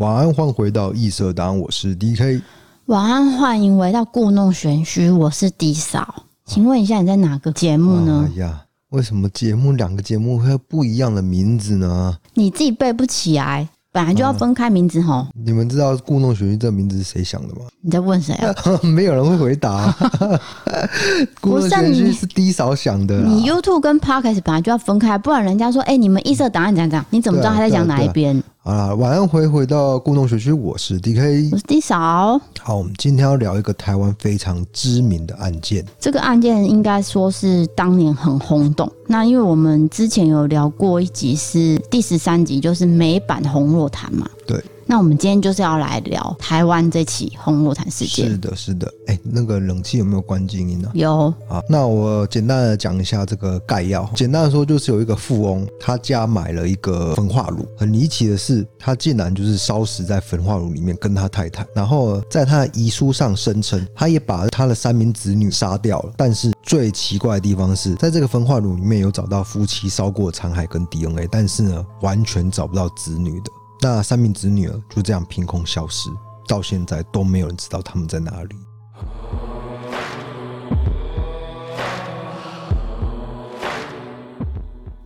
晚安，欢迎回到异色档，我是 DK。晚安，欢迎回到故弄玄虚，我是 D 嫂。请问一下，你在哪个节目呢？哎呀，为什么节目两个节目会有不一样的名字呢？你自己背不起来。本来就要分开名字齁、嗯。你们知道“故弄玄虚”这个名字是谁想的吗？你在问谁啊？没有人会回答。故弄玄虚是 D 嫂想的。你 YouTube 跟 Podcast 本来就要分开，不然人家说：“哎、欸，你们异色档案讲讲，你怎么知道他在讲哪一边？”啊，晚安，回回到故弄玄虚，我是 DK，我是 D 嫂。好，我们今天要聊一个台湾非常知名的案件。这个案件应该说是当年很轰动。那因为我们之前有聊过一集，是第十三集，就是美版红若潭嘛。对。那我们今天就是要来聊台湾这起洪若潭事件。是的，是的。哎，那个冷气有没有关静音呢？有。啊，那我简单的讲一下这个概要。简单的说，就是有一个富翁，他家买了一个焚化炉。很离奇的是，他竟然就是烧死在焚化炉里面，跟他太太。然后在他的遗书上声称，他也把他的三名子女杀掉了。但是最奇怪的地方是，在这个焚化炉里面有找到夫妻烧过残骸跟 DNA，但是呢，完全找不到子女的。那三名子女儿就这样凭空消失，到现在都没有人知道他们在哪里。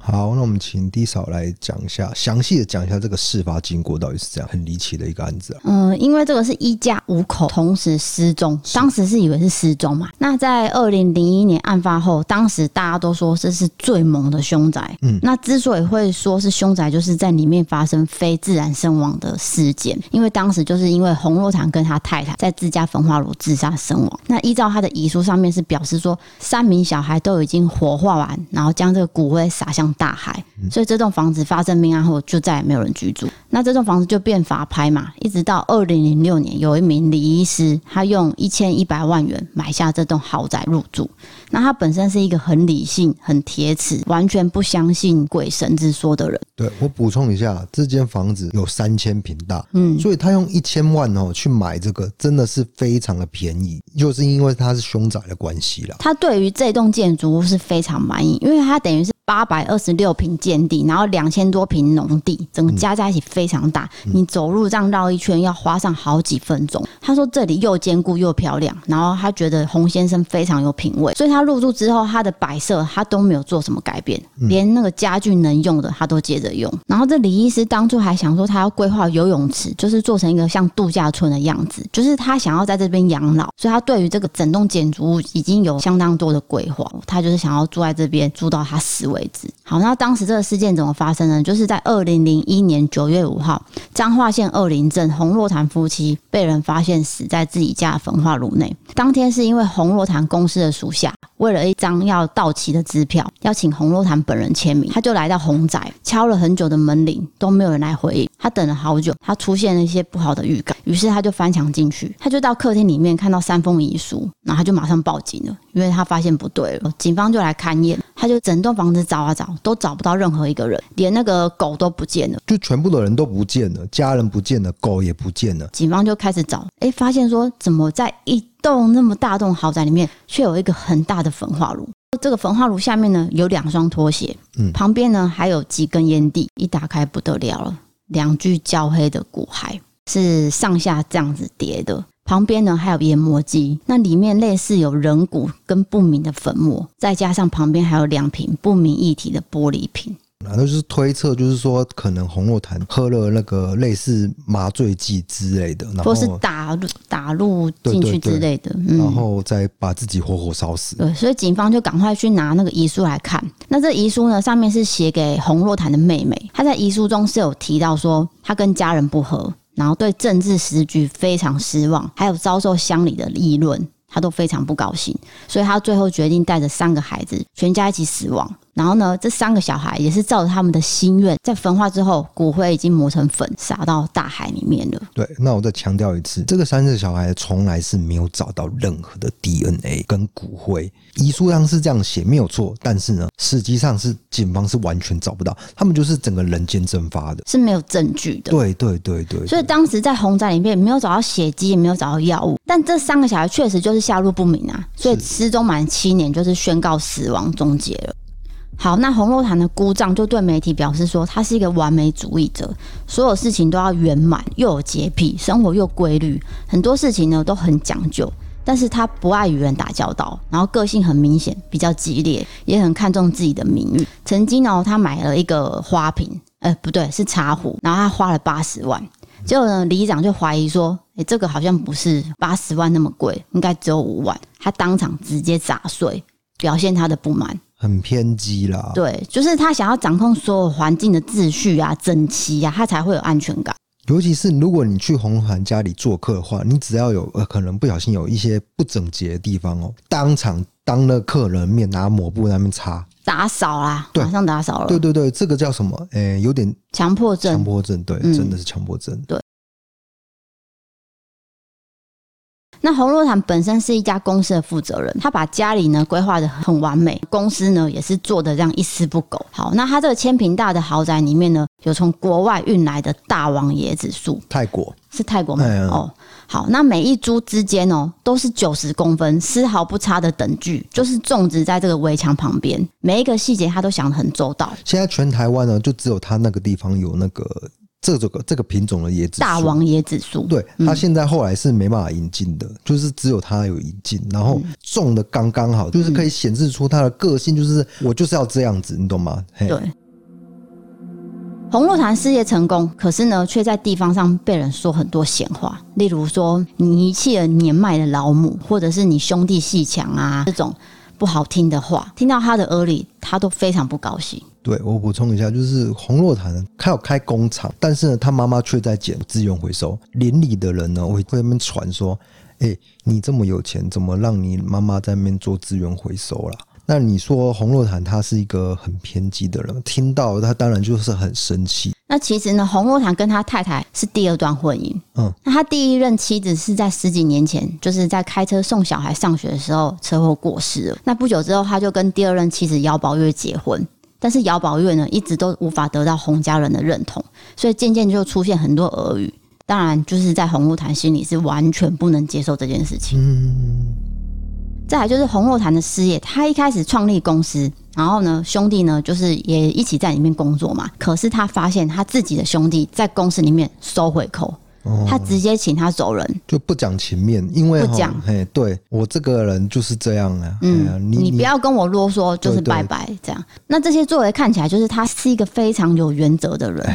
好，那我们请 D 嫂来讲一下，详细的讲一下这个事发经过到底是怎样，很离奇的一个案子啊。嗯，因为这个是一家五口同时失踪，当时是以为是失踪嘛。那在二零零一年案发后，当时大家都说这是最猛的凶宅。嗯，那之所以会说是凶宅，就是在里面发生非自然身亡的事件。因为当时就是因为洪若潭跟他太太在自家焚化炉自杀身亡。那依照他的遗书上面是表示说，三名小孩都已经火化完，然后将这个骨灰撒向大海，所以这栋房子发生命案后就再也没有人居住。那这栋房子就变法拍嘛，一直到二零零六年，有一名李医师，他用一千一百万元买下这栋豪宅入住。那他本身是一个很理性、很铁齿、完全不相信鬼神之说的人。对，我补充一下，这间房子有三千平大，嗯，所以他用一千万哦去买这个，真的是非常的便宜，就是因为他是凶宅的关系啦。他对于这栋建筑物是非常满意，因为他等于是。八百二十六平建地，然后两千多平农地，整个加在一起非常大。嗯、你走路这样绕一圈要花上好几分钟。他说这里又坚固又漂亮，然后他觉得洪先生非常有品味，所以他入住之后，他的摆设他都没有做什么改变，连那个家具能用的他都接着用。然后这李医师当初还想说他要规划游泳池，就是做成一个像度假村的样子，就是他想要在这边养老，所以他对于这个整栋建筑物已经有相当多的规划，他就是想要住在这边住到他死为止。好，那当时这个事件怎么发生呢？就是在二零零一年九月五号，彰化县二林镇洪若潭夫妻被人发现死在自己家的焚化炉内。当天是因为洪若潭公司的属下为了一张要到期的支票，要请洪若潭本人签名，他就来到洪宅，敲了很久的门铃，都没有人来回应。他等了好久，他出现了一些不好的预感，于是他就翻墙进去，他就到客厅里面看到三封遗书，然后他就马上报警了，因为他发现不对了，警方就来勘验。他就整栋房子找啊找，都找不到任何一个人，连那个狗都不见了，就全部的人都不见了，家人不见了，狗也不见了。警方就开始找，哎，发现说怎么在一栋那么大栋豪宅里面，却有一个很大的焚化炉？这个焚化炉下面呢，有两双拖鞋，嗯，旁边呢还有几根烟蒂，一打开不得了了，两具焦黑的骨骸是上下这样子叠的。旁边呢还有研磨机，那里面类似有人骨跟不明的粉末，再加上旁边还有两瓶不明液体的玻璃瓶。那就是推测，就是说可能洪若潭喝了那个类似麻醉剂之类的，然后或是打入打入进去之类的，嗯，然后再把自己活活烧死。对，所以警方就赶快去拿那个遗书来看。那这遗书呢，上面是写给洪若潭的妹妹，她在遗书中是有提到说，她跟家人不和。然后对政治时局非常失望，还有遭受乡里的议论，他都非常不高兴，所以他最后决定带着三个孩子全家一起死亡。然后呢，这三个小孩也是照着他们的心愿，在焚化之后，骨灰已经磨成粉，撒到大海里面了。对，那我再强调一次，这个三个小孩从来是没有找到任何的 DNA 跟骨灰，遗书上是这样写没有错，但是呢，实际上是警方是完全找不到，他们就是整个人间蒸发的，是没有证据的。对对对对，对，所以当时在洪宅里面没有找到血迹，也没有找到药物，但这三个小孩确实就是下落不明啊，所以失踪满七年就是宣告死亡终结了。好，那洪若潭的姑丈就对媒体表示说，他是一个完美主义者，所有事情都要圆满，又有洁癖，生活又规律，很多事情呢都很讲究。但是他不爱与人打交道，然后个性很明显，比较激烈，也很看重自己的名誉。曾经呢，他买了一个花瓶，呃，不对，是茶壶，然后他花了八十万。结果呢，里长就怀疑说，诶，这个好像不是八十万那么贵，应该只有五万。他当场直接砸碎，表现他的不满。很偏激啦。对，就是他想要掌控所有环境的秩序啊、整齐啊，他才会有安全感。尤其是如果你去洪若潭家里做客的话，你只要有呃可能不小心有一些不整洁的地方哦，当场当了客人面拿抹布在那边擦，打扫啦，马上打扫了。对对对，这个叫什么？诶、欸，有点强迫症。强迫症，对，嗯、真的是强迫症。对。那洪若潭本身是一家公司的负责人，他把家里呢规划的很完美，公司呢也是做的这样一丝不苟。好，那他这个千坪大的豪宅里面呢，有从国外运来的大王椰子树，泰国是泰国吗？哦，好，那每一株之间哦都是九十公分，丝毫不差的等距，就是种植在这个围墙旁边，每一个细节他都想得很周到。现在全台湾呢，就只有他那个地方有那个。这这个这个品种的椰子树，大王椰子树，对，它现在后来是没办法引进的，嗯、就是只有它有引进，然后种的刚刚好，就是可以显示出它的个性，就是我就是要这样子，你懂吗？对。洪若潭事业成功，可是呢，却在地方上被人说很多闲话，例如说你遗弃了年迈的老母，或者是你兄弟戏强啊这种不好听的话，听到他的耳里，他都非常不高兴。对，我补充一下，就是洪若潭他有开工厂，但是呢，他妈妈却在捡资源回收。邻里的人呢，会会那边传说：“哎，你这么有钱，怎么让你妈妈在那边做资源回收啦？”那你说洪若潭他是一个很偏激的人，听到他当然就是很生气。那其实呢，洪若潭跟他太太是第二段婚姻。嗯，那他第一任妻子是在十几年前，就是在开车送小孩上学的时候车祸过世了。那不久之后，他就跟第二任妻子姚宝月结婚。但是姚宝月呢，一直都无法得到洪家人的认同，所以渐渐就出现很多耳语。当然就是在洪若潭心里是完全不能接受这件事情。嗯。再来就是洪若潭的事业，他一开始创立公司，然后呢，兄弟呢就是也一起在里面工作嘛。可是他发现他自己的兄弟在公司里面收回扣。他直接请他走人，就不讲情面，因为不讲，嘿，对我这个人就是这样啊。嗯，你你不要跟我啰嗦，就是拜拜这样。那这些作为看起来就是他是一个非常有原则的人，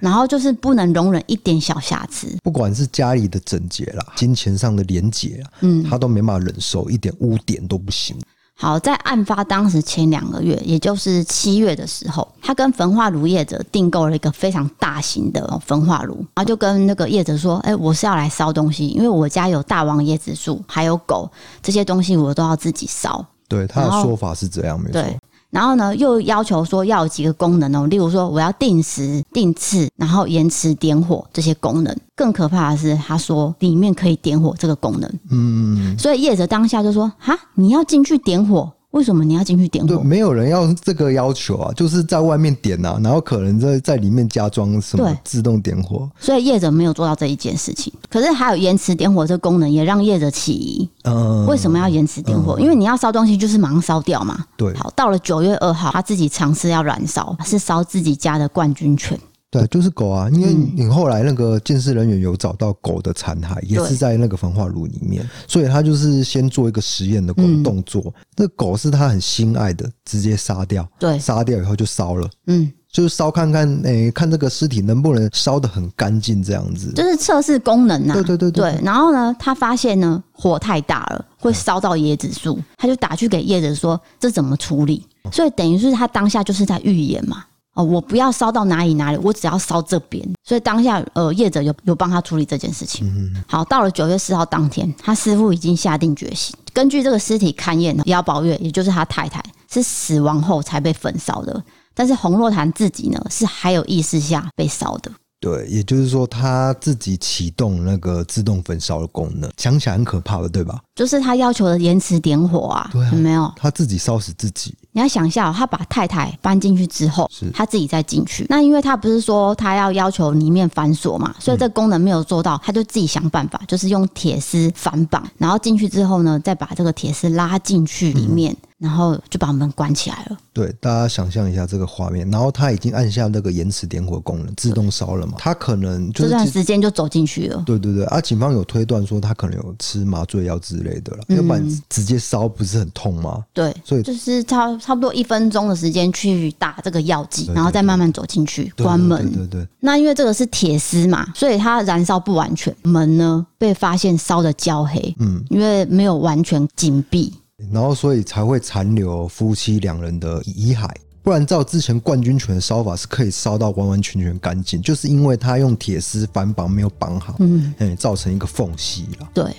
然后就是不能容忍一点小瑕疵，不管是家里的整洁啦，金钱上的廉洁啊，嗯，他都没办法忍受一点污点都不行。好，在案发当时前两个月，也就是七月的时候，他跟焚化炉业者订购了一个非常大型的焚化炉，然后就跟那个业者说：“哎、欸，我是要来烧东西，因为我家有大王椰子树，还有狗，这些东西我都要自己烧。”对，他的说法是这样，没错。然后呢，又要求说要有几个功能哦，例如说我要定时、定次，然后延迟点火这些功能。更可怕的是，他说里面可以点火这个功能。嗯，所以业者当下就说：“哈，你要进去点火。”为什么你要进去点火？没有人要这个要求啊，就是在外面点啊，然后可能在在里面加装什么自动点火。所以业者没有做到这一件事情。可是还有延迟点火这个功能，也让业者起疑。嗯，为什么要延迟点火？嗯，因为你要烧东西就是马上烧掉嘛。对。好，到了九月二号，他自己尝试要燃烧，是烧自己家的冠军犬。对，就是狗啊，因为你后来那个鉴识人员有找到狗的残骸，也是在那个焚化炉里面，所以他就是先做一个实验的动作。嗯、那狗是他很心爱的，直接杀掉，对，杀掉以后就烧了，嗯，就是烧看看，诶、欸，看这个尸体能不能烧得很干净，这样子，就是测试功能啊。对对对对，对。然后呢，他发现呢火太大了，会烧到椰子树，他就打去给叶子说这怎么处理？所以等于是他当下就是在预言嘛。哦，我不要烧到哪里哪里，我只要烧这边。所以当下，呃，业者有有帮他处理这件事情。嗯，好，到了九月四号当天，他师傅已经下定决心，根据这个尸体勘验，姚宝月也就是他太太是死亡后才被焚烧的，但是洪若潭自己呢是还有意识下被烧的。对，也就是说他自己启动那个自动焚烧的功能，想起来很可怕的，对吧？就是他要求的延迟点火啊，对啊，有没有？他自己烧死自己。你要想一下，他把太太搬进去之后，是他自己再进去。那因为他不是说他要要求里面反锁嘛，所以这功能没有做到，他就自己想办法，就是用铁丝反绑，然后进去之后呢，再把这个铁丝拉进去里面。然后就把门关起来了。对，大家想象一下这个画面，然后他已经按下那个延迟点火功能，自动烧了嘛？他可能就是这段时间就走进去了。对对对，啊，警方有推断说他可能有吃麻醉药之类的了，要不然直接烧不是很痛吗？对，所以就是差差不多一分钟的时间去打这个药剂，然后再慢慢走进去关门。对对对。那因为这个是铁丝嘛，所以它燃烧不完全，门呢被发现烧的焦黑。嗯，因为没有完全紧闭。然后，所以才会残留夫妻两人的遗骸。不然，照之前冠军犬的烧法是可以烧到完完全全干净，就是因为他用铁丝反绑没有绑好，嗯，造成一个缝隙了。对，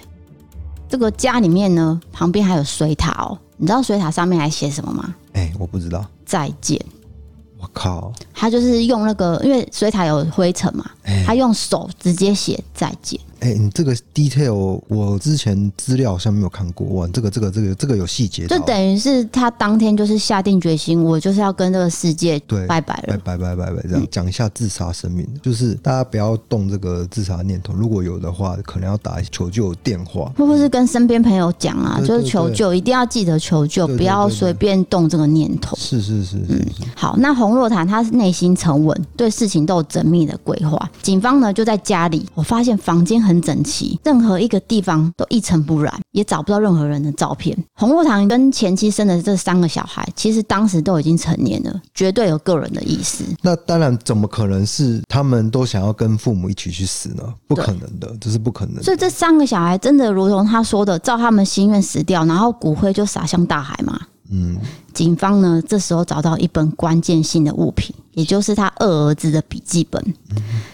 这个家里面呢，旁边还有水塔哦。你知道水塔上面还写什么吗？哎，我不知道。再见。我靠！他就是用那个，因为水塔有灰尘嘛，他用手直接写再见。哎、欸，你这个 detail 我之前资料好像没有看过哇，这个这个这个这个有细节，就等于是他当天就是下定决心，我就是要跟这个世界对拜拜了，拜拜拜拜拜这样讲、嗯、一下自杀生命，就是大家不要动这个自杀念头，如果有的话，可能要打求救电话，或者是跟身边朋友讲啊，就是求救，一定要记得求救，不要随便动这个念头。是是是是，嗯，好，那洪若潭他内心沉稳，对事情都有缜密的规划。警方呢就在家里，我发现房间很整齐。任何一个地方都一尘不染，也找不到任何人的照片。洪若堂跟前妻生的这三个小孩，其实当时都已经成年了，绝对有个人的意思。那当然，怎么可能是他们都想要跟父母一起去死呢？不可能的，这是不可能的。所以这三个小孩真的如同他说的，照他们心愿死掉，然后骨灰就洒向大海吗？嗯。警方呢，这时候找到一本关键性的物品，也就是他二儿子的笔记本。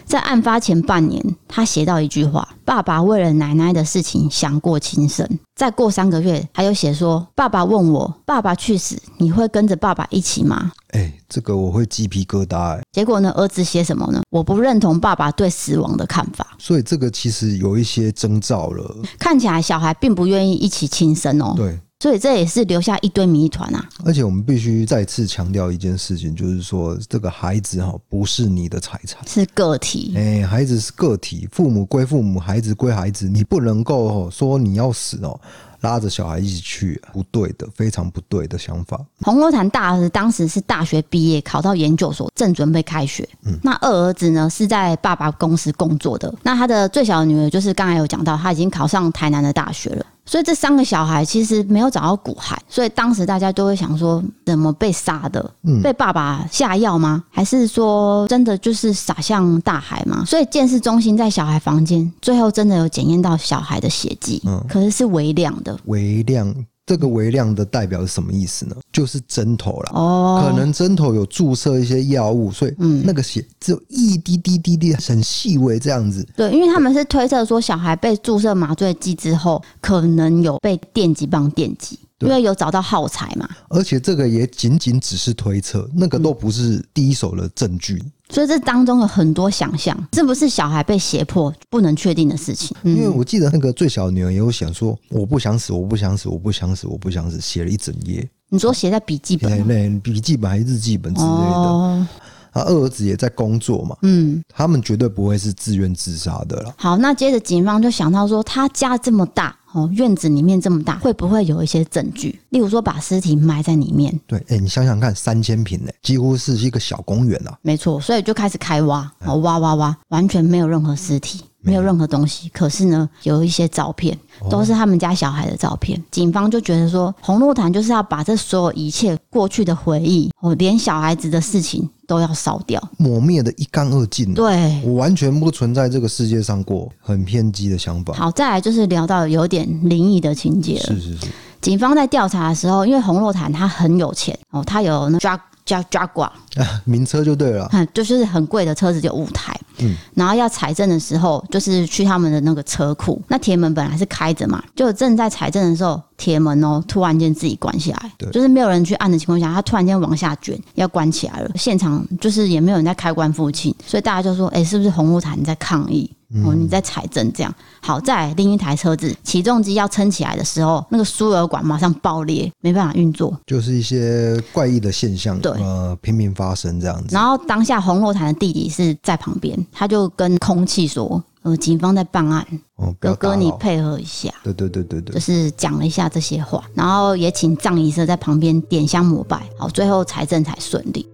在案发前半年，他写到一句话：“爸爸为了奶奶的事情想过轻生。”再过三个月，他又写说：“爸爸问我，爸爸去死，你会跟着爸爸一起吗？”哎，这个我会鸡皮疙瘩哎。结果呢，儿子写什么呢？我不认同爸爸对死亡的看法。所以这个其实有一些征兆了。看起来小孩并不愿意一起轻生哦。对。所以这也是留下一堆谜团啊！而且我们必须再次强调一件事情，就是说这个孩子哈不是你的财产，是个体。哎，孩子是个体，父母归父母，孩子归孩子，你不能够说你要死哦。拉着小孩一起去，不对的，非常不对的想法。洪若潭大儿子当时是大学毕业，考到研究所，正准备开学。嗯，那二儿子呢是在爸爸公司工作的。那他的最小的女儿就是刚才有讲到，他已经考上台南的大学了。所以这三个小孩其实没有找到骨骸，所以当时大家都会想说，怎么被杀的？嗯，被爸爸下药吗？还是说真的就是撒向大海吗？所以鉴识中心在小孩房间最后真的有检验到小孩的血迹，嗯，可是是微量的，微量。这个微量的代表是什么意思呢？就是针头了哦，可能针头有注射一些药物，所以嗯，那个血只有一滴滴滴滴，很细微这样子。对，因为他们是推测说，小孩被注射麻醉剂之后，可能有被电击棒电击。因为有找到耗材嘛，而且这个也仅仅只是推测，那个都不是第一手的证据，嗯、所以这当中有很多想象，是不是小孩被胁迫不能确定的事情？因为我记得那个最小的女儿也有想说，我不想死，我不想死，我不想死，我不想死，写了一整页。你说写在笔记本？对，笔记本还是日记本之类的。哦、他二儿子也在工作嘛，嗯，他们绝对不会是自愿自杀的了。好，那接着警方就想到说，他家这么大。哦，院子里面这么大，会不会有一些证据？例如说，把尸体埋在里面。对，哎、欸，你想想看，三千平呢，几乎是一个小公园啊。没错，所以就开始开挖，哦，挖挖挖，完全没有任何尸体，没有任何东西。可是呢，有一些照片，都是他们家小孩的照片。哦、警方就觉得说，洪若潭就是要把这所有一切过去的回忆，哦，连小孩子的事情。都要烧掉，抹灭的一干二净。对，我完全不存在这个世界上过，很偏激的想法。好，再来就是聊到有点灵异的情节了。是是是，警方在调查的时候，因为红洛潭他很有钱哦，他有那抓。叫 Jaguar 啊，名车就对了，就是很贵的车子，就五台。嗯，然后要采证的时候，就是去他们的那个车库，那铁门本来是开着嘛，就正在采证的时候，铁门哦突然间自己关起来，对，就是没有人去按的情况下，它突然间往下卷，要关起来了。现场就是也没有人在开关附近，所以大家就说，哎，是不是洪若潭在抗议？哦，你在采证这样。好在另一台车子起重机要撑起来的时候，那个输油管马上爆裂，没办法运作，就是一些怪异的现象，对，呃，频频发生这样子。然后当下洪若潭的弟弟是在旁边，他就跟空气说。呃，警方在办案，哦，哥哥你配合一下。对对对对对，就是讲了一下这些话，然后也请葬仪社在旁边点香膜拜，好，最后财政才顺利。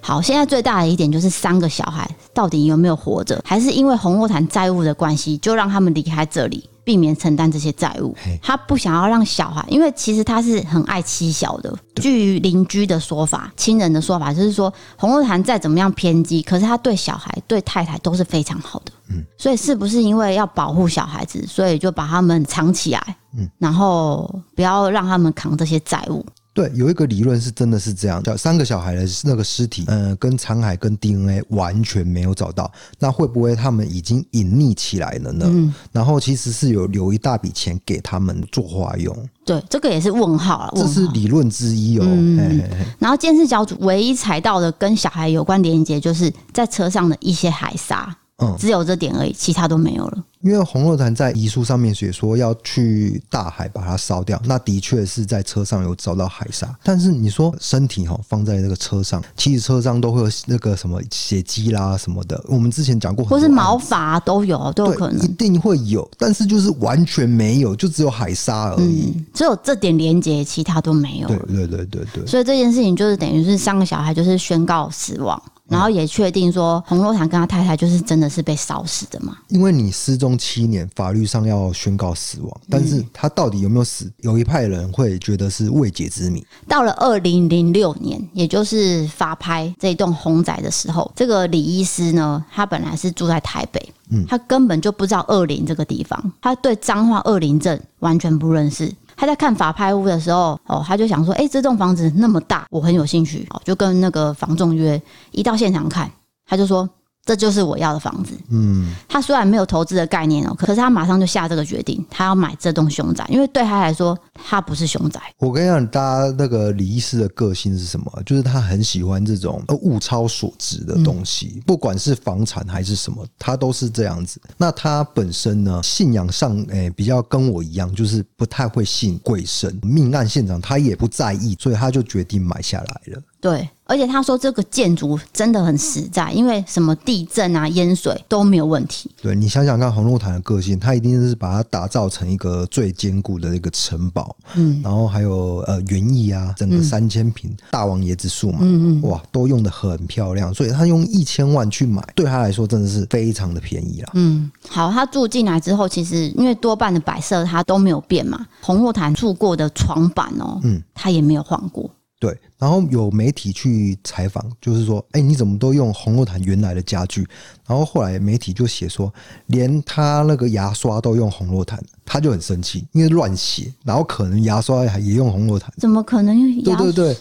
好，现在最大的一点就是三个小孩到底有没有活着，还是因为洪若潭债务的关系，就让他们离开这里，避免承担这些债务。他不想要让小孩，因为其实他是很爱妻小的。据邻居的说法、亲人的说法，就是说洪若潭再怎么样偏激，可是他对小孩、对太太都是非常好的。嗯，所以是不是因为要保护小孩子，所以就把他们藏起来？嗯，然后不要让他们扛这些债务。对，有一个理论是真的是这样，叫三个小孩的那个尸体，呃，跟残骸跟 DNA 完全没有找到，那会不会他们已经隐匿起来了呢？嗯，然后其实是有留一大笔钱给他们做花用。对，这个也是问号了，这是理论之一哦。嗯、嘿嘿嘿，然后监视小组唯一采到的跟小孩有关连接，就是在车上的一些海沙。嗯，只有这点而已，其他都没有了。因为洪若潭在遗书上面写说要去大海把它烧掉，那的确是在车上有找到海沙。但是你说身体哈放在那个车上，其实车上都会有那个什么血迹啦什么的。我们之前讲过，或是毛发都有，都有可能，一定会有。但是就是完全没有，就只有海沙而已。嗯，只有这点连接，其他都没有。对对对对对。所以这件事情就是等于是三个小孩就是宣告死亡。然后也确定说，洪若潭跟他太太就是真的是被烧死的嘛？因为你失踪七年，法律上要宣告死亡，但是他到底有没有死？有一派人会觉得是未解之谜。到了二零零六年，也就是法拍这栋红宅的时候，这个李医师呢，他本来是住在台北，嗯，他根本就不知道二林这个地方，他对彰化二林镇完全不认识。他在看法拍屋的时候，哦，他就想说，哎，这栋房子那么大，我很有兴趣，哦，就跟那个房仲约，一到现场看，他就说。这就是我要的房子。嗯，他虽然没有投资的概念哦，可是他马上就下这个决定，他要买这栋凶宅，因为对他来说，他不是凶宅。我跟你讲，大家那个李医师的个性是什么？就是他很喜欢这种物超所值的东西，不管是房产还是什么，他都是这样子。那他本身呢，信仰上诶比较跟我一样，就是不太会信鬼神。命案现场他也不在意，所以他就决定买下来了。对，而且他说这个建筑真的很实在，因为什么地震啊、淹水都没有问题。对，你想想看，洪若潭的个性，它一定是把它打造成一个最坚固的一个城堡。嗯，然后还有呃园艺啊，整个三千坪大王椰子树嘛，嗯嗯，哇，都用的很漂亮，所以他用一千万去买，对他来说真的是非常的便宜啦。嗯，好，他住进来之后，其实因为多半的摆设他都没有变嘛，洪若潭住过的床板哦，嗯，他也没有换过。对，然后有媒体去采访，就是说，哎，你怎么都用洪若潭原来的家具？然后后来媒体就写说，连他那个牙刷都用洪若潭，他就很生气，因为乱写，然后可能牙刷也用洪若潭，怎么可能用？对对对。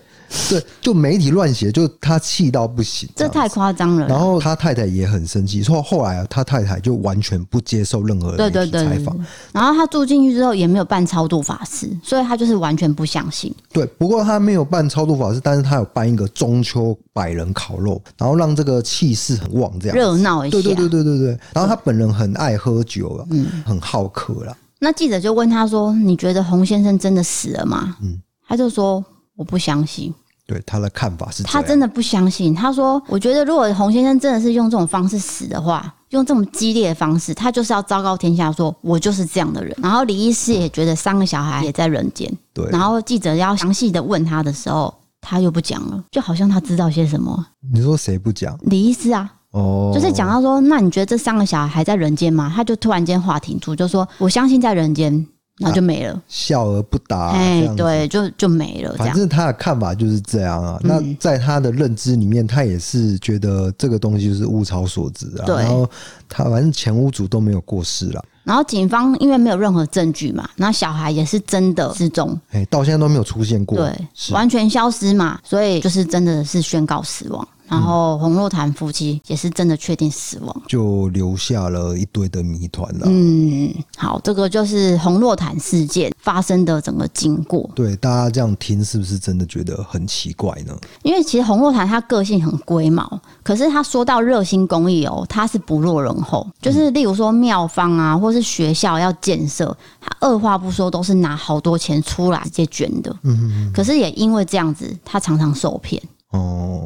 对，就媒体乱写，就他气到不行，这太夸张了。然后他太太也很生气，说后来啊，他太太就完全不接受任何媒体采访。然后他住进去之后也没有办超度法师，所以他就是完全不相信。对，不过他没有办超度法事，但是他有办一个中秋百人烤肉，然后让这个气势很旺，这样热闹一下。对对对对对对。然后他本人很爱喝酒了，嗯，很好客了。那记者就问他说：“你觉得洪先生真的死了吗？”嗯，他就说。我不相信，对他的看法是，他真的不相信。他说：“我觉得如果洪先生真的是用这种方式死的话，用这么激烈的方式，他就是要昭告天下，说我就是这样的人。”然后李医师也觉得三个小孩也在人间。对。然后记者要详细的问他的时候，他又不讲了，就好像他知道些什么。你说谁不讲？李医师啊。哦。就是讲到说，那你觉得这三个小孩还在人间吗？他就突然间话停住，就说：“我相信在人间。”然后就没了，啊、笑而不答，啊。哎，对，就就没了。反正他的看法就是这样啊。嗯、那在他的认知里面，他也是觉得这个东西就是物超所值啊。对。然后他反正前屋主都没有过世了。然后警方因为没有任何证据嘛，那小孩也是真的失踪，哎，到现在都没有出现过，对，完全消失嘛，所以就是真的是宣告死亡。然后洪若潭夫妻也是真的确定死亡，就留下了一堆的谜团了。嗯，好，这个就是洪若潭事件发生的整个经过。对，大家这样听是不是真的觉得很奇怪呢？因为其实洪若潭他个性很龟毛，可是他说到热心公益哦，他是不落人后。就是例如说庙方啊，或是学校要建设，他二话不说都是拿好多钱出来直接捐的。嗯嗯。可是也因为这样子，他常常受骗。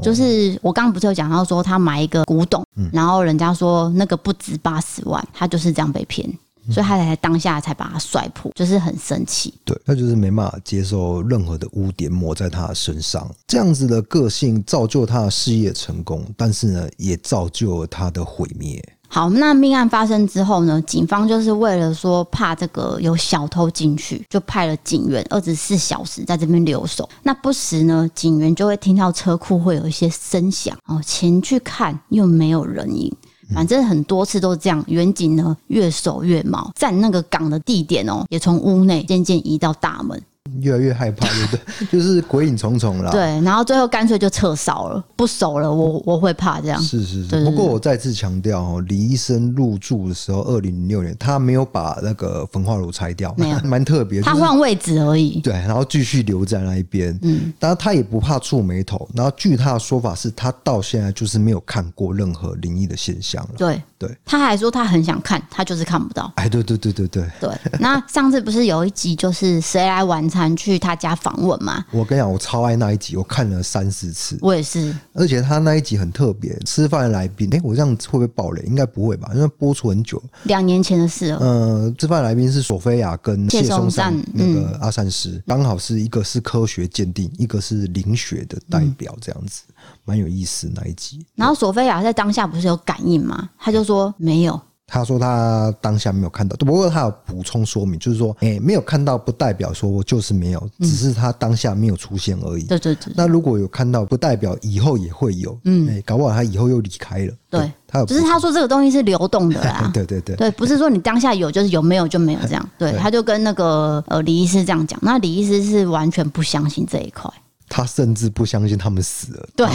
哦，就是我刚刚不是有讲到说他买一个古董，然后人家说那个不值八十万，他就是这样被骗。所以他才当下才把他摔破，就是很生气。对，他就是没办法接受任何的污点抹在他的身上。这样子的个性造就他的事业成功，但是呢，也造就了他的毁灭。好，那命案发生之后呢，警方就是为了说怕这个有小偷进去，就派了警员二十四小时在这边留守。那不时呢，警员就会听到车库会有一些声响，哦，前去看又没有人影。反正很多次都是这样，员警呢越守越毛，站那个岗的地点哦，也从屋内渐渐移到大门。越来越害怕，对不对？就是鬼影重重了。对，然后最后干脆就撤烧了，不守了。我我会怕这样。是是是。不过我再次强调哦，李医生入住的时候，二零零六年，他没有把那个焚化炉拆掉，蛮特别。他换位置而已。对，然后继续留在那一边。嗯，当然他也不怕触霉头。然后据他的说法是，他到现在就是没有看过任何灵异的现象了。对对，他还说他很想看，他就是看不到。哎，对对对对对。对，那上次不是有一集就是谁来晚餐？去他家访问嘛？我跟你讲，我超爱那一集，我看了三四次。我也是，而且他那一集很特别，吃饭的来宾，哎、欸，我这样会不会爆雷？应该不会吧，因为播出很久，两年前的事了。嗯、呃，吃饭来宾是索菲亚跟谢松善那个阿善师，刚、嗯、好是一个是科学鉴定，一个是灵学的代表，这样子蛮、嗯、有意思那一集。然后索菲亚在当下不是有感应吗？他就说没有。他说他当下没有看到，不过他有补充说明，就是说，哎、欸，没有看到不代表说我就是没有，只是他当下没有出现而已。对对对。那如果有看到，不代表以后也会有。嗯，哎，搞不好他以后又离开了。对，他有。只是他说这个东西是流动的啦。对对对。对，不是说你当下有就是有，没有就没有这样。对，他就跟那个呃李医师这样讲，那李医师是完全不相信这一块。他甚至不相信他们死了。对，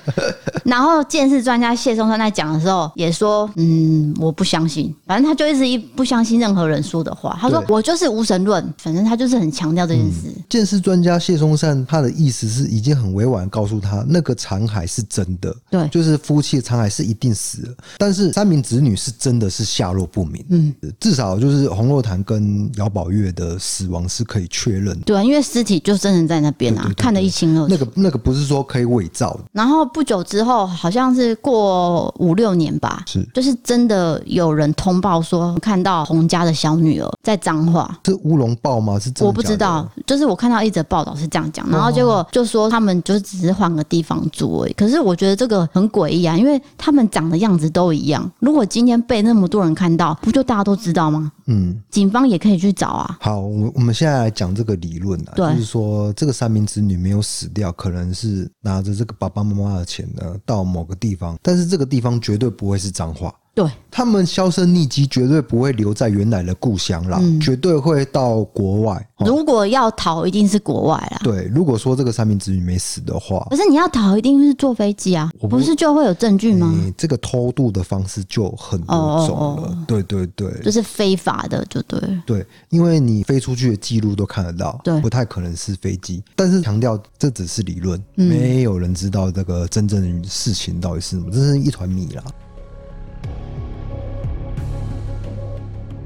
然后鉴识专家谢松山在讲的时候也说：“嗯，我不相信。”反正他就一直一不相信任何人说的话。他说：“我就是无神论。”反正他就是很强调这件事。鉴识专家谢松山他的意思是已经很委婉告诉他，那个残骸是真的，对，就是夫妻的残骸是一定死了，但是三名子女是真的是下落不明。嗯，至少就是洪若潭跟姚宝月的死亡是可以确认的。对啊，因为尸体就真的在那边啊，看了一。那个那个不是说可以伪造的。然后不久之后，好像是过五六年吧，是就是真的有人通报说看到洪家的小女儿在脏话，是乌龙报吗？是真的？我不知道，就是我看到一则报道是这样讲，然后结果就说他们就只是换个地方住而已。可是我觉得这个很诡异啊，因为他们长的样子都一样。如果今天被那么多人看到，不就大家都知道吗？嗯，警方也可以去找啊。好，我我们现在来讲这个理论啊，就是说这个三名子女没有死掉，可能是拿着这个爸爸妈妈的钱呢，到某个地方，但是这个地方绝对不会是彰化。对，他们销声匿迹，绝对不会留在原来的故乡啦，嗯、绝对会到国外。如果要逃，一定是国外啦。对，如果说这个三名子女没死的话，可是你要逃，一定是坐飞机啊，不，不是就会有证据吗？欸？这个偷渡的方式就很多种了。哦哦哦对对对，就是非法的，就对。对，因为你飞出去的记录都看得到，对，不太可能是飞机。但是强调这只是理论，嗯、没有人知道这个真正的事情到底是什么，这是一团谜啦。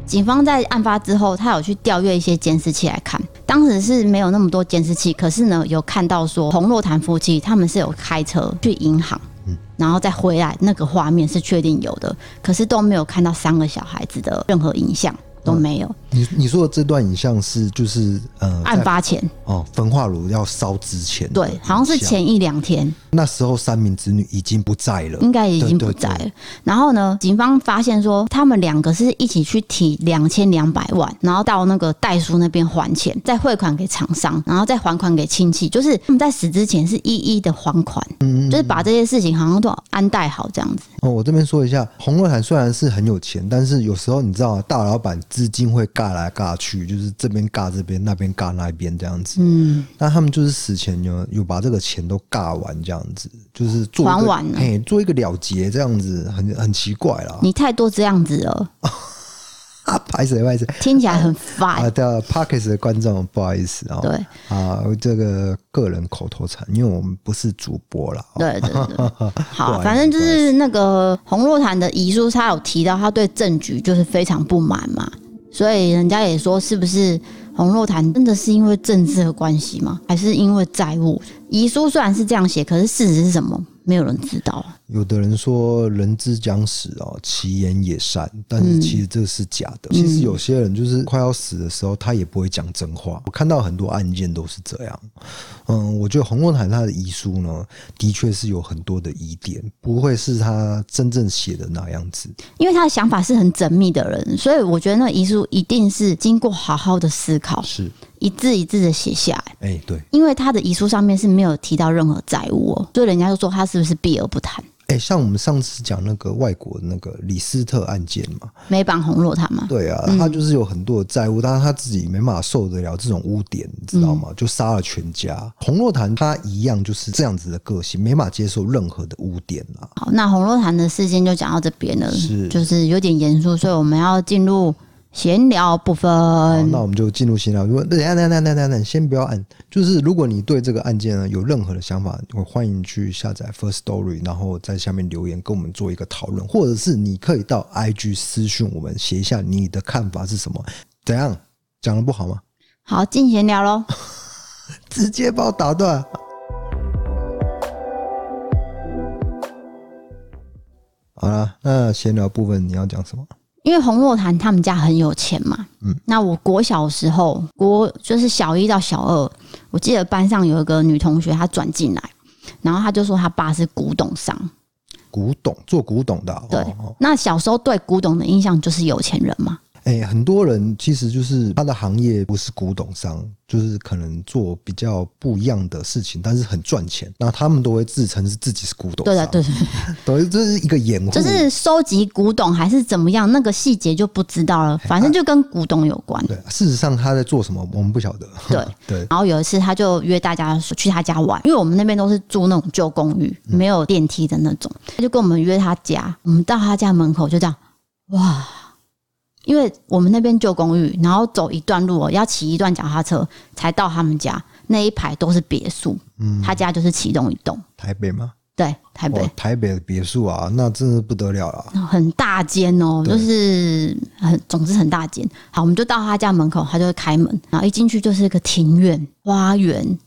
警方在案发之后，他有去调阅一些监视器来看，当时是没有那么多监视器，可是呢，有看到说洪若潭夫妻他们是有开车去银行，然后再回来，那个画面是确定有的，可是都没有看到三个小孩子的任何影像。都没有。你你说的这段影像是就是呃，案发前哦，焚化炉要烧之前，对，好像是前一两天。那时候三名子女已经不在了，应该已经不在了。然后呢，警方发现说他们两个是一起去提两千两百万，然后到那个代叔那边还钱，再汇款给厂商，然后再还款给亲戚，就是他们在死之前是一一的还款，嗯，就是把这些事情好像都安带好这样子。哦，我这边说一下，洪若涵虽然是很有钱，但是有时候你知道啊大老板。资金会尬来尬去，就是这边尬这边，那边尬那边这样子。嗯，那他们就是死前有有把这个钱都尬完这样子，就是做还完了，哎，做一个了结这样子，很很奇怪啦。你太多这样子了。啊，不好意思，不好意思，听起来很烦啊！对 p a r k e s 的观众不好意思啊。对啊，这个个人口头禅，因为我们不是主播了。对对对，好，反正就是那个洪若潭的遗书，他有提到他对政局就是非常不满嘛，所以人家也说是不是洪若潭真的是因为政治的关系吗？还是因为债务？遗书虽然是这样写，可是事实是什么？没有人知道。有的人说人之将死哦，其言也善，但是其实这是假的。嗯、其实有些人就是快要死的时候，他也不会讲真话。我看到很多案件都是这样。嗯，我觉得洪文坦他的遗书呢，的确是有很多的疑点，不会是他真正写的那样子。因为他的想法是很缜密的人，所以我觉得那遗书一定是经过好好的思考，是一字一字的写下来。哎、欸，对，因为他的遗书上面是没有提到任何债务哦，所以人家就说他是不是避而不谈。哎、欸，像我们上次讲那个外国的那个李斯特案件嘛，美绑洪若潭嘛，对啊，他就是有很多的债务，嗯、但是他自己没办法受得了这种污点，你知道吗？嗯、就杀了全家。洪若潭他一样就是这样子的个性，没办法接受任何的污点啊。好，那洪若潭的事件就讲到这边了，是就是有点严肃，所以我们要进入。闲聊部分，那我们就进入闲聊。如果等下等下等下等下，先不要按。就是如果你对这个案件呢有任何的想法，我欢迎去下载 First Story，然后在下面留言跟我们做一个讨论，或者是你可以到 IG 私讯我们，写一下你的看法是什么？怎样讲的不好吗？好，进闲聊喽，直接把我打断。好了，那闲聊部分你要讲什么？因为洪若潭他们家很有钱嘛，嗯，那我国小时候，国就是小一到小二，我记得班上有一个女同学，她转进来，然后她就说她爸是古董商，古董做古董的，对，那小时候对古董的印象就是有钱人嘛。哎、欸，很多人其实就是他的行业不是古董商，就是可能做比较不一样的事情，但是很赚钱。那他们都会自称是自己是古董商，对的，对的，等于这是一个掩护，就是收集古董还是怎么样，那个细节就不知道了。反正就跟古董有关。对，事实上他在做什么，我们不晓得。对 对。然后有一次，他就约大家去他家玩，因为我们那边都是住那种旧公寓，没有电梯的那种，他就跟我们约他家。我们到他家门口就这样，哇。因为我们那边旧公寓，然后走一段路哦，要骑一段脚踏车才到他们家。那一排都是别墅，嗯，他家就是其中一栋。台北吗？对，台北。台北的别墅啊，那真是不得了了。很大间哦，就是很，总之很大间。好，我们就到他家门口，他就会开门，然后一进去就是一个庭院、花园、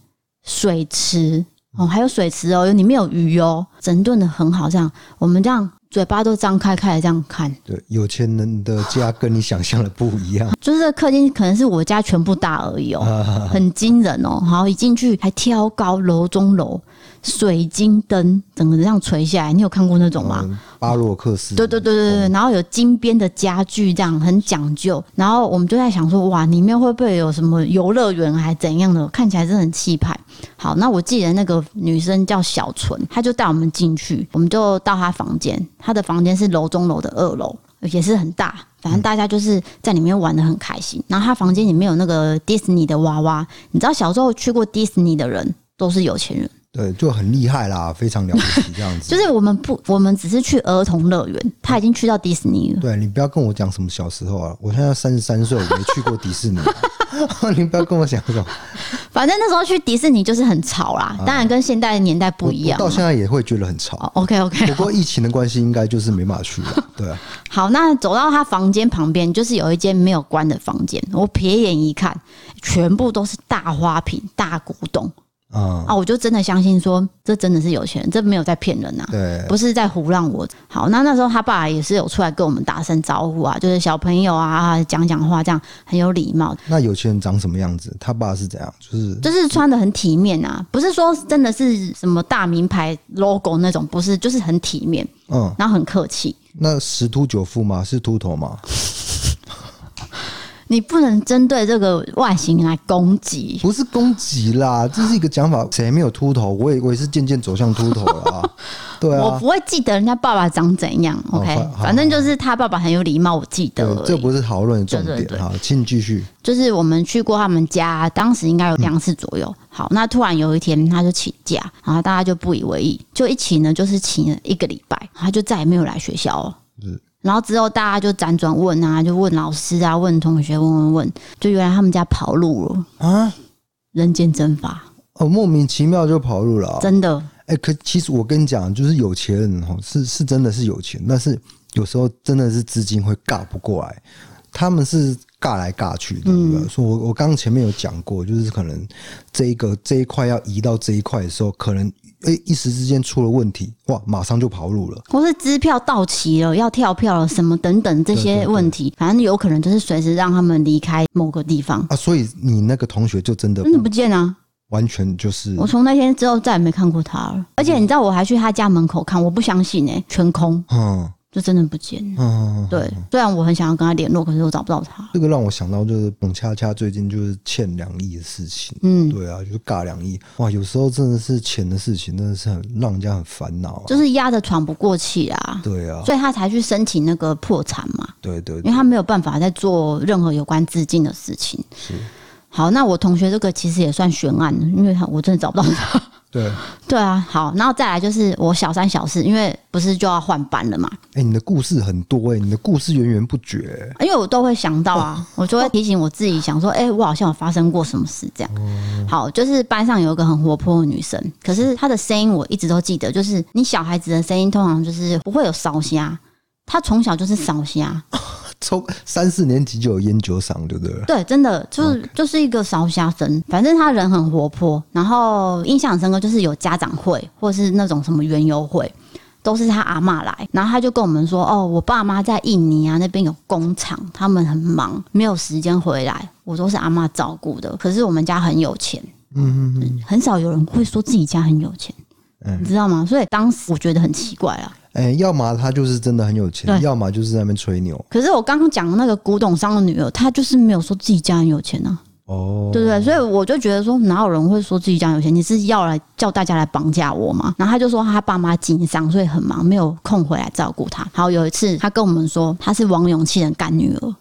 水池哦，还有水池哦，有里面有鱼哦，整顿的很好。这样，我们这样。嘴巴都张开开的这样看，对，有钱人的家跟你想象的不一样。就是这客厅可能是我家全部大而已哦，很惊人哦。好，一进去还挑高楼中楼。水晶灯整个这样垂下来，你有看过那种吗？嗯、巴洛克式，对对对对对，然后有金边的家具，这样很讲究。然后我们就在想说，哇，里面会不会有什么游乐园还怎样的？看起来真的很气派。好，那我记得那个女生叫小纯，她就带我们进去，我们就到她房间。她的房间是楼中楼的二楼，也是很大。反正大家就是在里面玩的很开心。然后她房间里面有那个迪士尼的娃娃，你知道小时候去过迪士尼的人都是有钱人。对，就很厉害啦，非常了不起这样子。就是我们不，我们只是去儿童乐园，他已经去到迪士尼了。对，你不要跟我讲什么小时候啊，我现在三十三岁，我没去过迪士尼。你不要跟我讲这种。反正那时候去迪士尼就是很吵啦，当然跟现代的年代不一样。到现在也会觉得很吵。OK OK。不过疫情的关系，应该就是没法去了。对啊。好，那走到他房间旁边，就是有一间没有关的房间。我瞥眼一看，全部都是大花瓶、大古董。啊、嗯、我就真的相信说，这真的是有钱人，这没有在骗人呐、啊，对，不是在唬烂我。好，那那时候他爸也是有出来跟我们打声招呼啊，就是小朋友啊，讲讲话这样很有礼貌。那有钱人长什么样子？他爸是怎样？就是就是穿的很体面啊，不是说真的是什么大名牌 logo 那种，不是，就是很体面，嗯，然后很客气。那十秃九富吗？是秃头吗？你不能针对这个外形来攻击，不是攻击啦，这是一个讲法。谁没有秃头？我也我也是渐渐走向秃头了啊。对啊，我不会记得人家爸爸长怎样。OK，反正就是他爸爸很有礼貌，我记得。这不是讨论的重点。哈，请继续。就是我们去过他们家，当时应该有两次左右。好，那突然有一天他就请假，然后大家就不以为意，就一起呢，就是请了一个礼拜，他就再也没有来学校了。然后之后大家就辗转问啊，就问老师啊，问同学，问问问，就原来他们家跑路了啊！人间蒸发哦，莫名其妙就跑路了，啊，真的。哎，可其实我跟你讲，就是有钱人哦，是是真的是有钱，但是有时候真的是资金会尬不过来。他们是尬来尬去的？说、嗯、我我刚刚前面有讲过，就是可能这一个这一块要移到这一块的时候，可能哎一时之间出了问题，哇，马上就跑路了，或是支票到期了要跳票了，什么等等这些问题，反正有可能就是随时让他们离开某个地方啊。所以你那个同学就真的真的不见啊，完全就是我从那天之后再也没看过他了。而且你知道我还去他家门口看，我不相信哎、欸，全空。嗯。就真的不见了。嗯，对，虽然我很想要跟他联络，可是我找不到他。这个让我想到就是董恰恰最近就是欠两亿的事情。嗯，对啊，就是尬两亿。哇，有时候真的是钱的事情，真的是很让人家很烦恼啊。就是压得喘不过气啊。对啊，所以他才去申请那个破产嘛。对，对对，因为他没有办法再做任何有关资金的事情。是。好，那我同学这个其实也算悬案，因为他我真的找不到他。对 对啊，好，然后再来就是我小三小四，因为不是就要换班了嘛？哎、欸，你的故事很多哎、欸，你的故事源源不绝、欸。因为我都会想到啊，我就会提醒我自己，想说，哎、欸，我好像有发生过什么事这样。嗯、好，就是班上有一个很活泼的女生，可是她的声音我一直都记得，就是你小孩子的声音通常就是不会有烧虾，她从小就是烧虾。从三四年级就有烟酒嗓，对不对？对，真的就是就是一个烧虾生。反正他人很活泼，然后印象深刻，就是有家长会或是那种什么园游会，都是他阿妈来，然后他就跟我们说：“哦，我爸妈在印尼啊，那边有工厂，他们很忙，没有时间回来，我都是阿妈照顾的。可是我们家很有钱，嗯嗯嗯，很少有人会说自己家很有钱，嗯，你知道吗？所以当时我觉得很奇怪啊。”哎、欸，要么他就是真的很有钱，要么就是在那边吹牛。可是我刚刚讲的那个古董商的女儿，她就是没有说自己家很有钱啊。哦，对不对？所以我就觉得说，哪有人会说自己家有钱？你是要来叫大家来绑架我吗？然后他就说他爸妈经商，所以很忙，没有空回来照顾他。然后有一次，他跟我们说，他是王永庆的干女儿。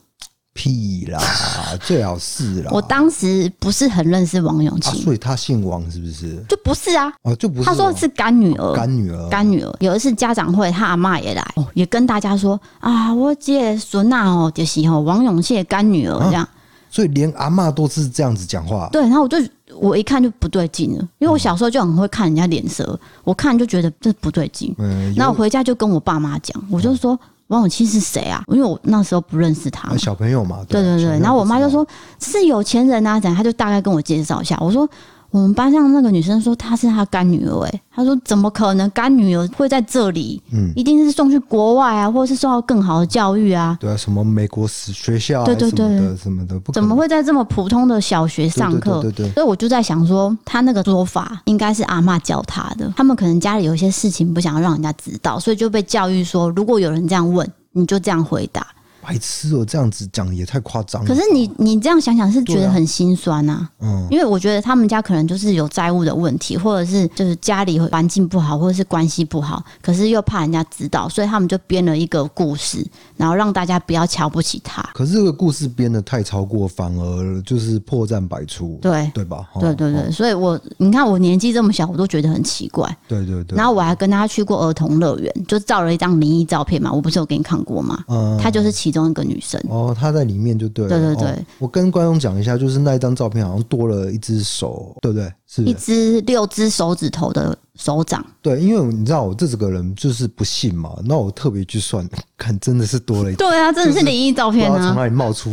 屁啦，最好是啦。我当时不是很认识王永庆，所以他姓王是不是？就不是啊，哦，就不是。他说是干女儿，干女儿，干女儿。有一次家长会，他阿妈也来，也跟大家说啊，我姐孙呐哦，就是哦，王永庆的干女儿这样。所以连阿妈都是这样子讲话。对，然后我就我一看就不对劲了，因为我小时候就很会看人家脸色，我看就觉得这不对劲。嗯，然后我回家就跟我爸妈讲，我就说。王永庆是谁啊？因为我那时候不认识他。小朋友嘛。对对对，然后我妈就说：“是有钱人啊，怎样？”他就大概跟我介绍一下。我说。我们班上那个女生说她是她干女儿，哎，她说怎么可能干女儿会在这里？嗯，一定是送去国外啊，或者是受到更好的教育啊。对啊，什么美国学校啊，对对对，什么的什么的，怎么会在这么普通的小学上课？对对对。所以我就在想说，她那个说法应该是阿嬷教她的。他们可能家里有一些事情不想让人家知道，所以就被教育说，如果有人这样问，你就这样回答。白痴哦，这样子讲也太夸张了。可是你你这样想想是觉得很心酸呐，嗯，因为我觉得他们家可能就是有债务的问题，或者是就是家里环境不好，或者是关系不好，可是又怕人家知道，所以他们就编了一个故事，然后让大家不要瞧不起他。可是这个故事编得太超过，反而就是破绽百出，对对吧？对对对，所以我你看我年纪这么小，我都觉得很奇怪。对对对。然后我还跟他去过儿童乐园，就照了一张灵异照片嘛，我不是有给你看过吗？嗯，他就是其中一个女生。哦，她在里面就对了。对对对，哦，我跟观众讲一下，就是那一张照片好像多了一只手，对不对？是，一只六只手指头的手掌。对，因为你知道我这几个人就是不信嘛，那我特别去算，看真的是多了一。对啊，真的是灵异照片啊！从哪里冒出？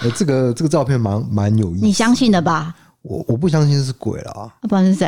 呃，这个这个照片蛮蛮有意思。你相信的吧？我我不相信是鬼了啊！不然是谁？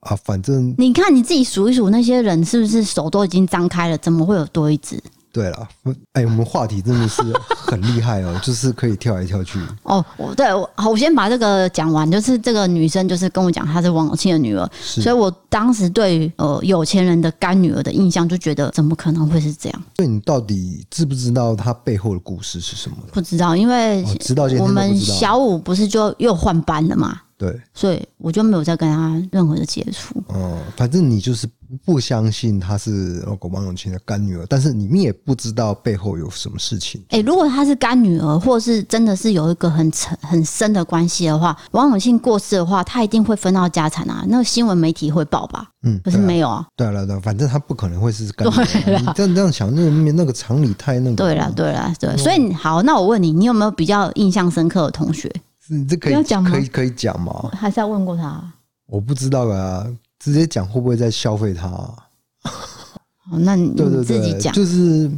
啊，反正你看你自己数一数，那些人是不是手都已经张开了？怎么会有多一只？对了，哎，我们话题真的是很厉害哦，就是可以跳来跳去。哦，我对我好，我先把这个讲完。就是这个女生，就是跟我讲她是王永庆的女儿，所以我当时对呃有钱人的干女儿的印象就觉得，怎么可能会是这样？对你到底知不知道她背后的故事是什么？不知道，因为知道我们小五不是就又换班了嘛？对，所以我就没有再跟他任何的接触。哦，反正你就是不相信他是王永庆的干女儿，但是你们也不知道背后有什么事情。哎、欸，如果他是干女儿，或是真的是有一个很沉很深的关系的话，王永庆过世的话，他一定会分到家产啊。那个新闻媒体会报吧？嗯，可是没有啊。对了对，反正他不可能会是干女儿。对啦你这样这样想，那个那个常理太那个。对了对了对，所以好，那我问你，你有没有比较印象深刻的同学？你这可以讲可以可以讲吗？还是要问过他？我不知道啊，直接讲会不会再消费他？哦，那你自己讲。就是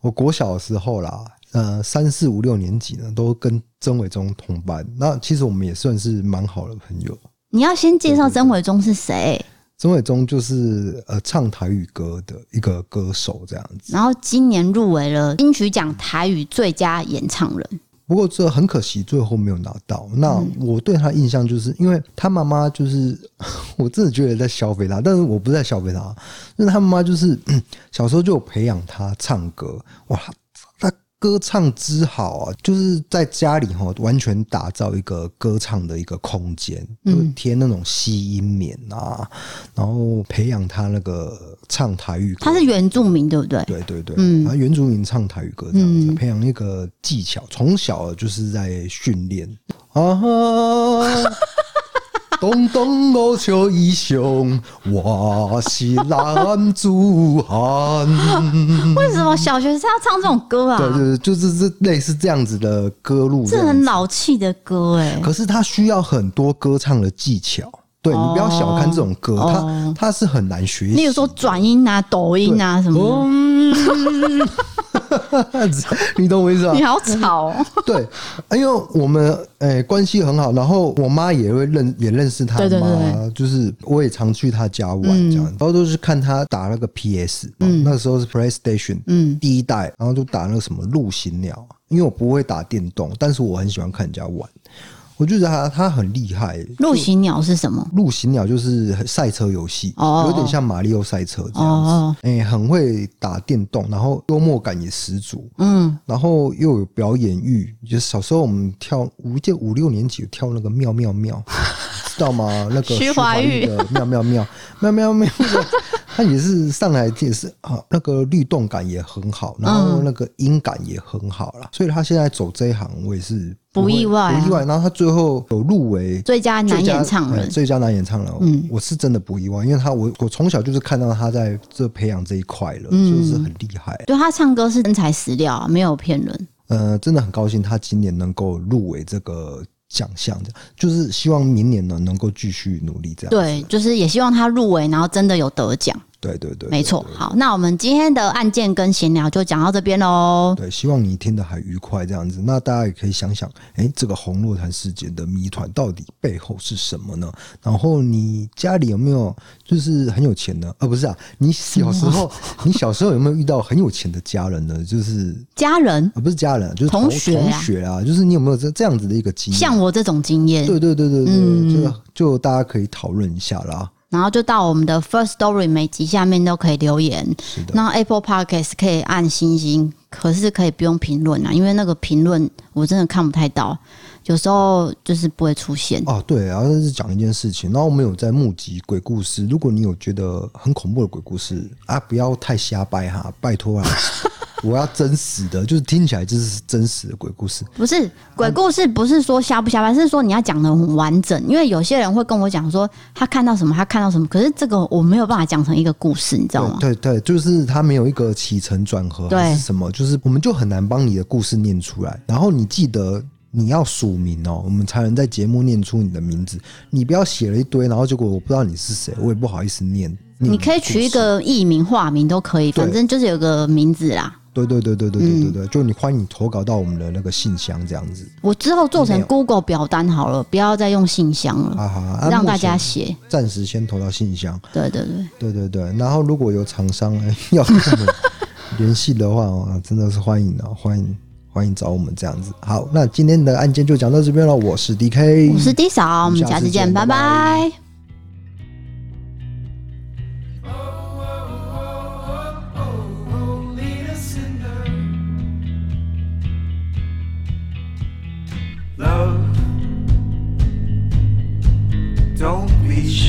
我国小的时候啦，呃三四五六年级呢，都跟曾伟忠同班。那其实我们也算是蛮好的朋友。你要先介绍曾伟忠是谁？曾伟忠就是呃唱台语歌的一个歌手这样子。然后今年入围了金曲奖台语最佳演唱人。不过这很可惜，最后没有拿到。那我对他印象就是，因为他妈妈就是，我真的觉得在消费他，但是我不是在消费他，因为他妈妈就是小时候就有培养他唱歌，哇。歌唱之好啊，就是在家里哈，完全打造一个歌唱的一个空间，就贴那种吸音棉啊，然后培养他那个唱台语歌。他是原住民，对不对？对对对，嗯，他原住民唱台语歌这样子，培养一个技巧，从小就是在训练啊。东东我笑一雄，我是男子汉。为什么小学生要唱这种歌啊？对对对，就是这类似这样子的歌路。这很老气的歌哎。可是它需要很多歌唱的技巧。对，你不要小看这种歌，哦、它它是很难学习。例如说转音啊、抖音啊什么。嗯 你懂我意思吗？你好吵哦。对，因为我们诶、欸、关系很好，然后我妈也会认也认识他妈，就是我也常去他家玩这样，然后都是看他打那个 PS，嗯，那时候是 PlayStation，嗯，第一代，然后就打那个什么陆行鸟，因为我不会打电动，但是我很喜欢看人家玩。我觉得他他很厉害。陆行鸟是什么？陆行鸟就是赛车游戏，有点像马里奥赛车这样子。哎，很会打电动，然后幽默感也十足。嗯，然后又有表演欲。就是小时候我们跳，五届五六年级跳那个妙妙妙，知道吗？那个徐怀钰的妙妙妙妙妙妙。他也是上来也是啊，那个律动感也很好，然后那个音感也很好了，所以他现在走这一行，我也是不，意外，不意外。然后他最后有入围最佳男演唱人，最佳男演唱人，嗯，我是真的不意外，因为他我我从小就是看到他在这培养这一块了，嗯、就是很厉害。对，他唱歌是真材实料，没有骗人。呃，真的很高兴他今年能够入围这个。奖项这样，就是希望明年呢能够继续努力这样。对，就是也希望他入围，然后真的有得奖。对对对，没错。好，那我们今天的案件跟闲聊就讲到这边喽。对，希望你听得还愉快这样子。那大家也可以想想，哎、欸，这个红洛潭事件的谜团到底背后是什么呢？然后你家里有没有就是很有钱的？啊，不是啊，你小时候，你小时候有没有遇到很有钱的家人呢？就是家人啊，不是家人，就是同，同学啊，同学啊，就是你有没有这这样子的一个经验？像我这种经验，对对对对对，嗯、就就大家可以讨论一下啦。然后就到我们的 First Story 每集下面都可以留言，那 Apple Podcast 可以按星星，可是可以不用评论啊，因为那个评论我真的看不太到，有时候就是不会出现。哦，对，然后是讲一件事情，然后我们有在募集鬼故事，如果你有觉得很恐怖的鬼故事啊，不要太瞎掰哈，拜托啊。我要真实的，就是听起来就是真实的鬼故事。不是鬼故事，不是说瞎不瞎掰，是说你要讲的很完整。因为有些人会跟我讲说他看到什么，他看到什么，可是这个我没有办法讲成一个故事，你知道吗？对对，就是他没有一个起承转合，对是什么，就是我们就很难帮你的故事念出来。然后你记得你要署名哦，我们才能在节目念出你的名字。你不要写了一堆，然后结果我不知道你是谁，我也不好意思念。念你可以取一个艺名、化名都可以，反正就是有个名字啦。对对对对对对对对，就你欢迎投稿到我们的那个信箱这样子。我之后做成 Google 表单好了，不要再用信箱了。啊好，啊让大家写。暂时先投到信箱。对对对对对对，然后如果有厂商要跟我联系的话啊，真的是欢迎啊，欢迎欢迎找我们这样子。好，那今天的案件就讲到这边了。我是 DK，我是 D 嫂，我们下次见，拜拜。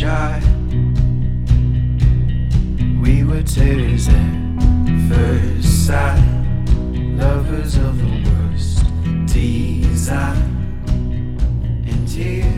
shy. We were tears at first sight, lovers of the worst design, and tears.